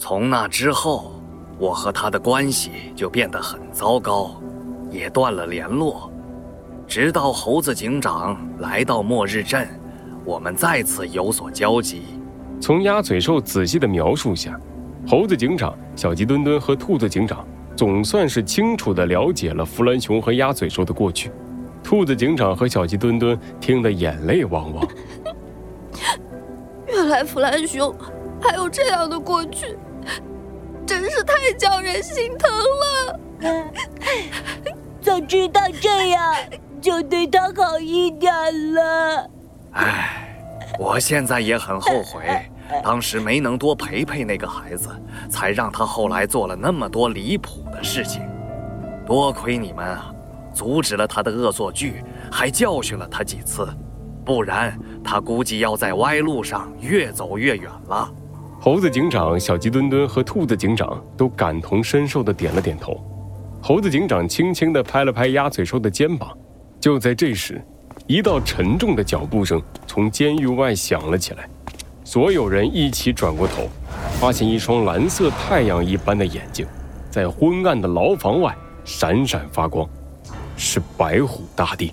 从那之后，我和他的关系就变得很糟糕，也断了联络。直到猴子警长来到末日镇，我们再次有所交集。从鸭嘴兽仔细的描述下，猴子警长、小鸡墩墩和兔子警长总算是清楚的了解了弗兰熊和鸭嘴兽的过去。兔子警长和小鸡墩墩听得眼泪汪汪。原来弗兰熊还有这样的过去，真是太叫人心疼了。早知道这样。就对他好一点了。唉，我现在也很后悔，当时没能多陪陪那个孩子，才让他后来做了那么多离谱的事情。多亏你们啊，阻止了他的恶作剧，还教训了他几次，不然他估计要在歪路上越走越远了。猴子警长、小鸡墩墩和兔子警长都感同身受地点了点头。猴子警长轻轻地拍了拍鸭嘴兽的肩膀。就在这时，一道沉重的脚步声从监狱外响了起来。所有人一起转过头，发现一双蓝色太阳一般的眼睛，在昏暗的牢房外闪闪发光，是白虎大帝。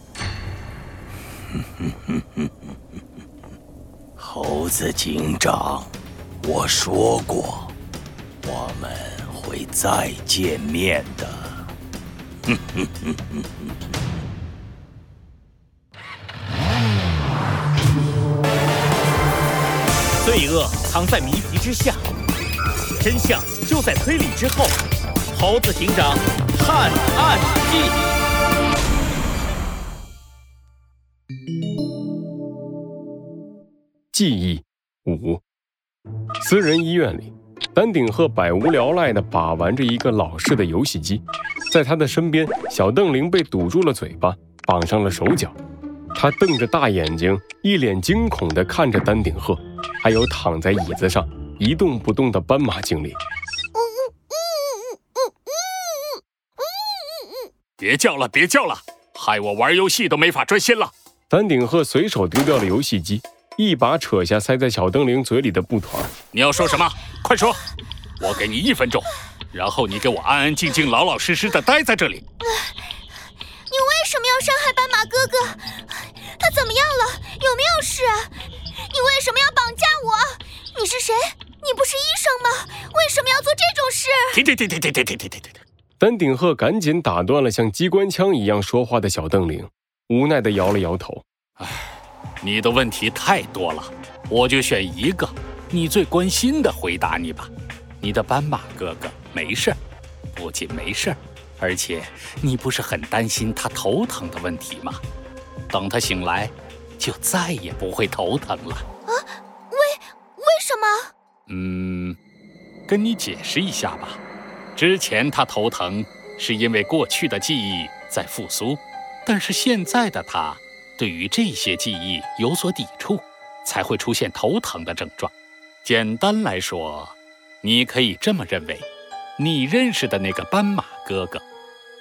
猴子警长，我说过，我们会再见面的。罪恶藏在谜题之下，真相就在推理之后。猴子警长探案记，记忆五。私人医院里，丹顶鹤百无聊赖地把玩着一个老式的游戏机，在他的身边，小邓玲被堵住了嘴巴，绑上了手脚，他瞪着大眼睛，一脸惊恐地看着丹顶鹤。还有躺在椅子上一动不动的斑马经理。别叫了，别叫了，害我玩游戏都没法专心了。丹顶鹤随手丢掉了游戏机，一把扯下塞在小灯铃嘴里的布团。你要说什么？快说！我给你一分钟，然后你给我安安静静、老老实实的待在这里。你为什么要伤害斑马哥哥？他怎么样了？有没有事啊？你为什么要绑架我？你是谁？你不是医生吗？为什么要做这种事？停停停停停停停停停停！丹顶鹤赶紧打断了像机关枪一样说话的小邓玲，无奈的摇了摇头。唉，你的问题太多了，我就选一个你最关心的回答你吧。你的斑马哥哥没事儿不仅没事儿而且你不是很担心他头疼的问题吗？等他醒来。就再也不会头疼了啊？为为什么？嗯，跟你解释一下吧。之前他头疼是因为过去的记忆在复苏，但是现在的他对于这些记忆有所抵触，才会出现头疼的症状。简单来说，你可以这么认为：你认识的那个斑马哥哥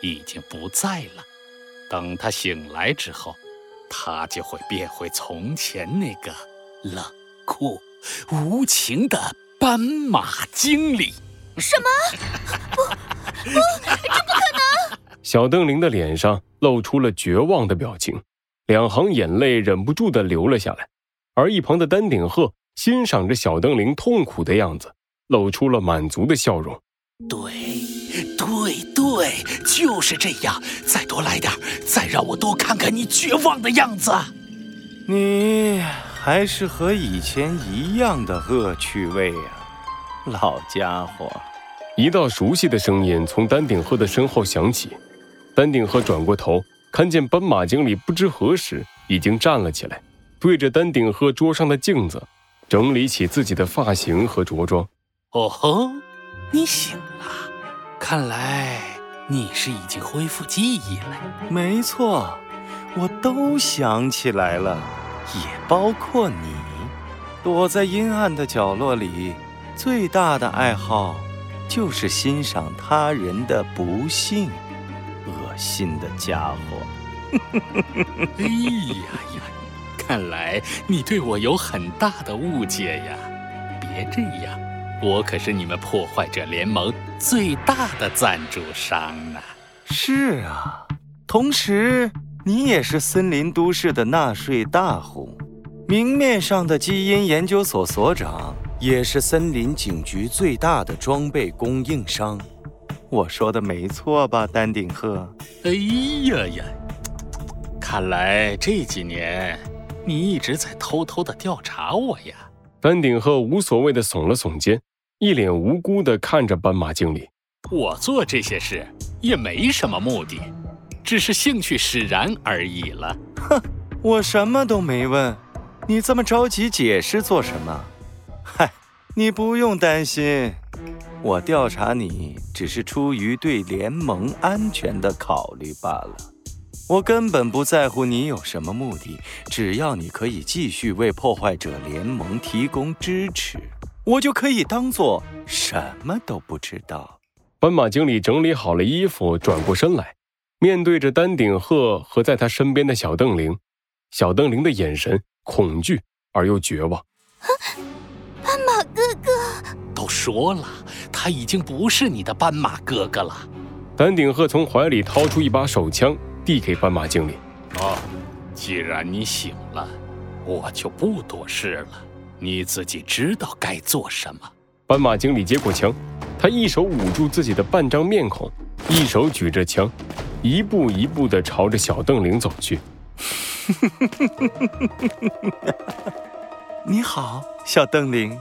已经不在了。等他醒来之后。他就会变回从前那个冷酷无情的斑马经理。什么？不不，这不可能！小邓玲的脸上露出了绝望的表情，两行眼泪忍不住的流了下来。而一旁的丹顶鹤欣赏着小灯灵痛苦的样子，露出了满足的笑容。对。对对，就是这样。再多来点，再让我多看看你绝望的样子。你还是和以前一样的恶趣味啊，老家伙。一道熟悉的声音从丹顶鹤的身后响起。丹顶鹤转过头，看见斑马经理不知何时已经站了起来，对着丹顶鹤桌上的镜子，整理起自己的发型和着装。哦吼，你醒了。看来你是已经恢复记忆了。没错，我都想起来了，也包括你。躲在阴暗的角落里，最大的爱好就是欣赏他人的不幸。恶心的家伙！哎呀呀，看来你对我有很大的误解呀。别这样，我可是你们破坏者联盟最大的赞助商啊！是啊，同时你也是森林都市的纳税大户，明面上的基因研究所所长，也是森林警局最大的装备供应商。我说的没错吧，丹顶鹤？哎呀呀！看来这几年你一直在偷偷的调查我呀。丹顶鹤无所谓的耸了耸肩，一脸无辜的看着斑马经理。我做这些事也没什么目的，只是兴趣使然而已了。哼，我什么都没问，你这么着急解释做什么？嗨，你不用担心，我调查你只是出于对联盟安全的考虑罢了。我根本不在乎你有什么目的，只要你可以继续为破坏者联盟提供支持，我就可以当做什么都不知道。斑马经理整理好了衣服，转过身来，面对着丹顶鹤和在他身边的小邓灵，小邓灵的眼神恐惧而又绝望。斑马哥哥，都说了，他已经不是你的斑马哥哥了。丹顶鹤从怀里掏出一把手枪。递给斑马经理。哦，既然你醒了，我就不多事了。你自己知道该做什么。斑马经理接过枪，他一手捂住自己的半张面孔，一手举着枪，一步一步地朝着小邓玲走去。你好，小邓灵，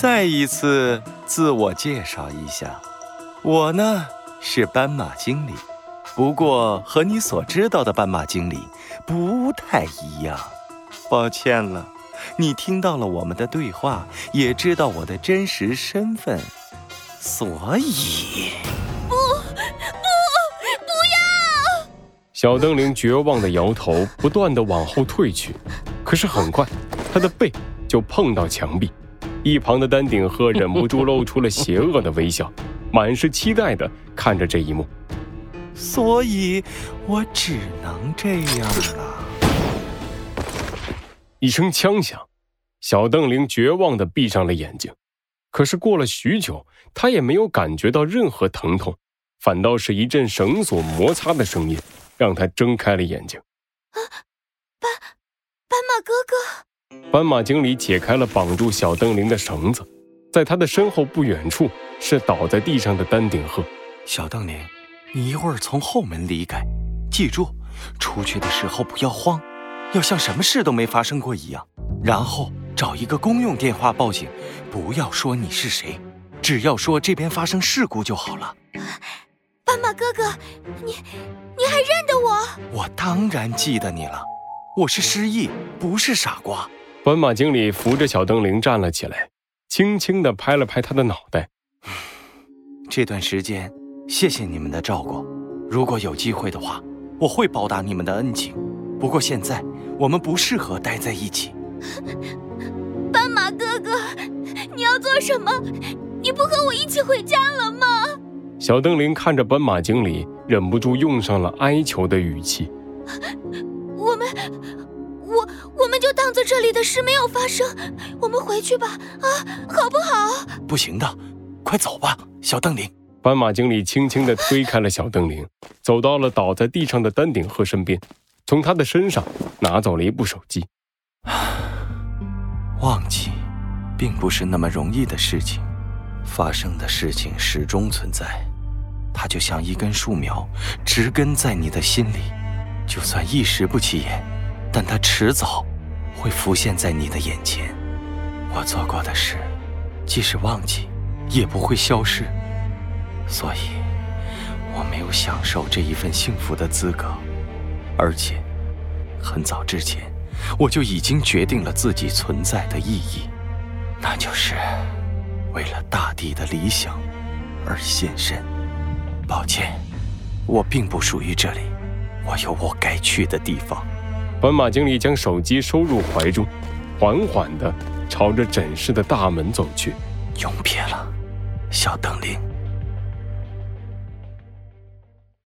再一次自我介绍一下，我呢是斑马经理。不过和你所知道的斑马经理不太一样，抱歉了，你听到了我们的对话，也知道我的真实身份，所以。不不不要！小灯灵绝望的摇头，不断的往后退去，可是很快，他的背就碰到墙壁，一旁的丹顶鹤忍不住露出了邪恶的微笑，满是期待的看着这一幕。所以，我只能这样了。一声枪响，小邓玲绝望的闭上了眼睛。可是过了许久，他也没有感觉到任何疼痛，反倒是一阵绳索摩擦的声音，让他睁开了眼睛。啊，斑斑马哥哥！斑马经理解开了绑住小邓灵的绳子，在他的身后不远处是倒在地上的丹顶鹤。小邓灵。你一会儿从后门离开，记住，出去的时候不要慌，要像什么事都没发生过一样。然后找一个公用电话报警，不要说你是谁，只要说这边发生事故就好了。斑马哥哥，你你还认得我？我当然记得你了，我是失忆，不是傻瓜。斑马经理扶着小灯灵站了起来，轻轻地拍了拍他的脑袋。这段时间。谢谢你们的照顾，如果有机会的话，我会报答你们的恩情。不过现在我们不适合待在一起。斑马哥哥，你要做什么？你不和我一起回家了吗？小灯灵看着斑马经理，忍不住用上了哀求的语气。我们，我我们就当做这里的事没有发生，我们回去吧，啊，好不好？不行的，快走吧，小灯灵。斑马经理轻轻地推开了小邓灵，走到了倒在地上的丹顶鹤身边，从他的身上拿走了一部手机。忘记，并不是那么容易的事情。发生的事情始终存在，它就像一根树苗，植根在你的心里。就算一时不起眼，但它迟早会浮现在你的眼前。我做过的事，即使忘记，也不会消失。所以，我没有享受这一份幸福的资格，而且，很早之前，我就已经决定了自己存在的意义，那就是为了大地的理想而献身。抱歉，我并不属于这里，我有我该去的地方。斑马经理将手机收入怀中，缓缓地朝着诊室的大门走去。永别了，小邓林。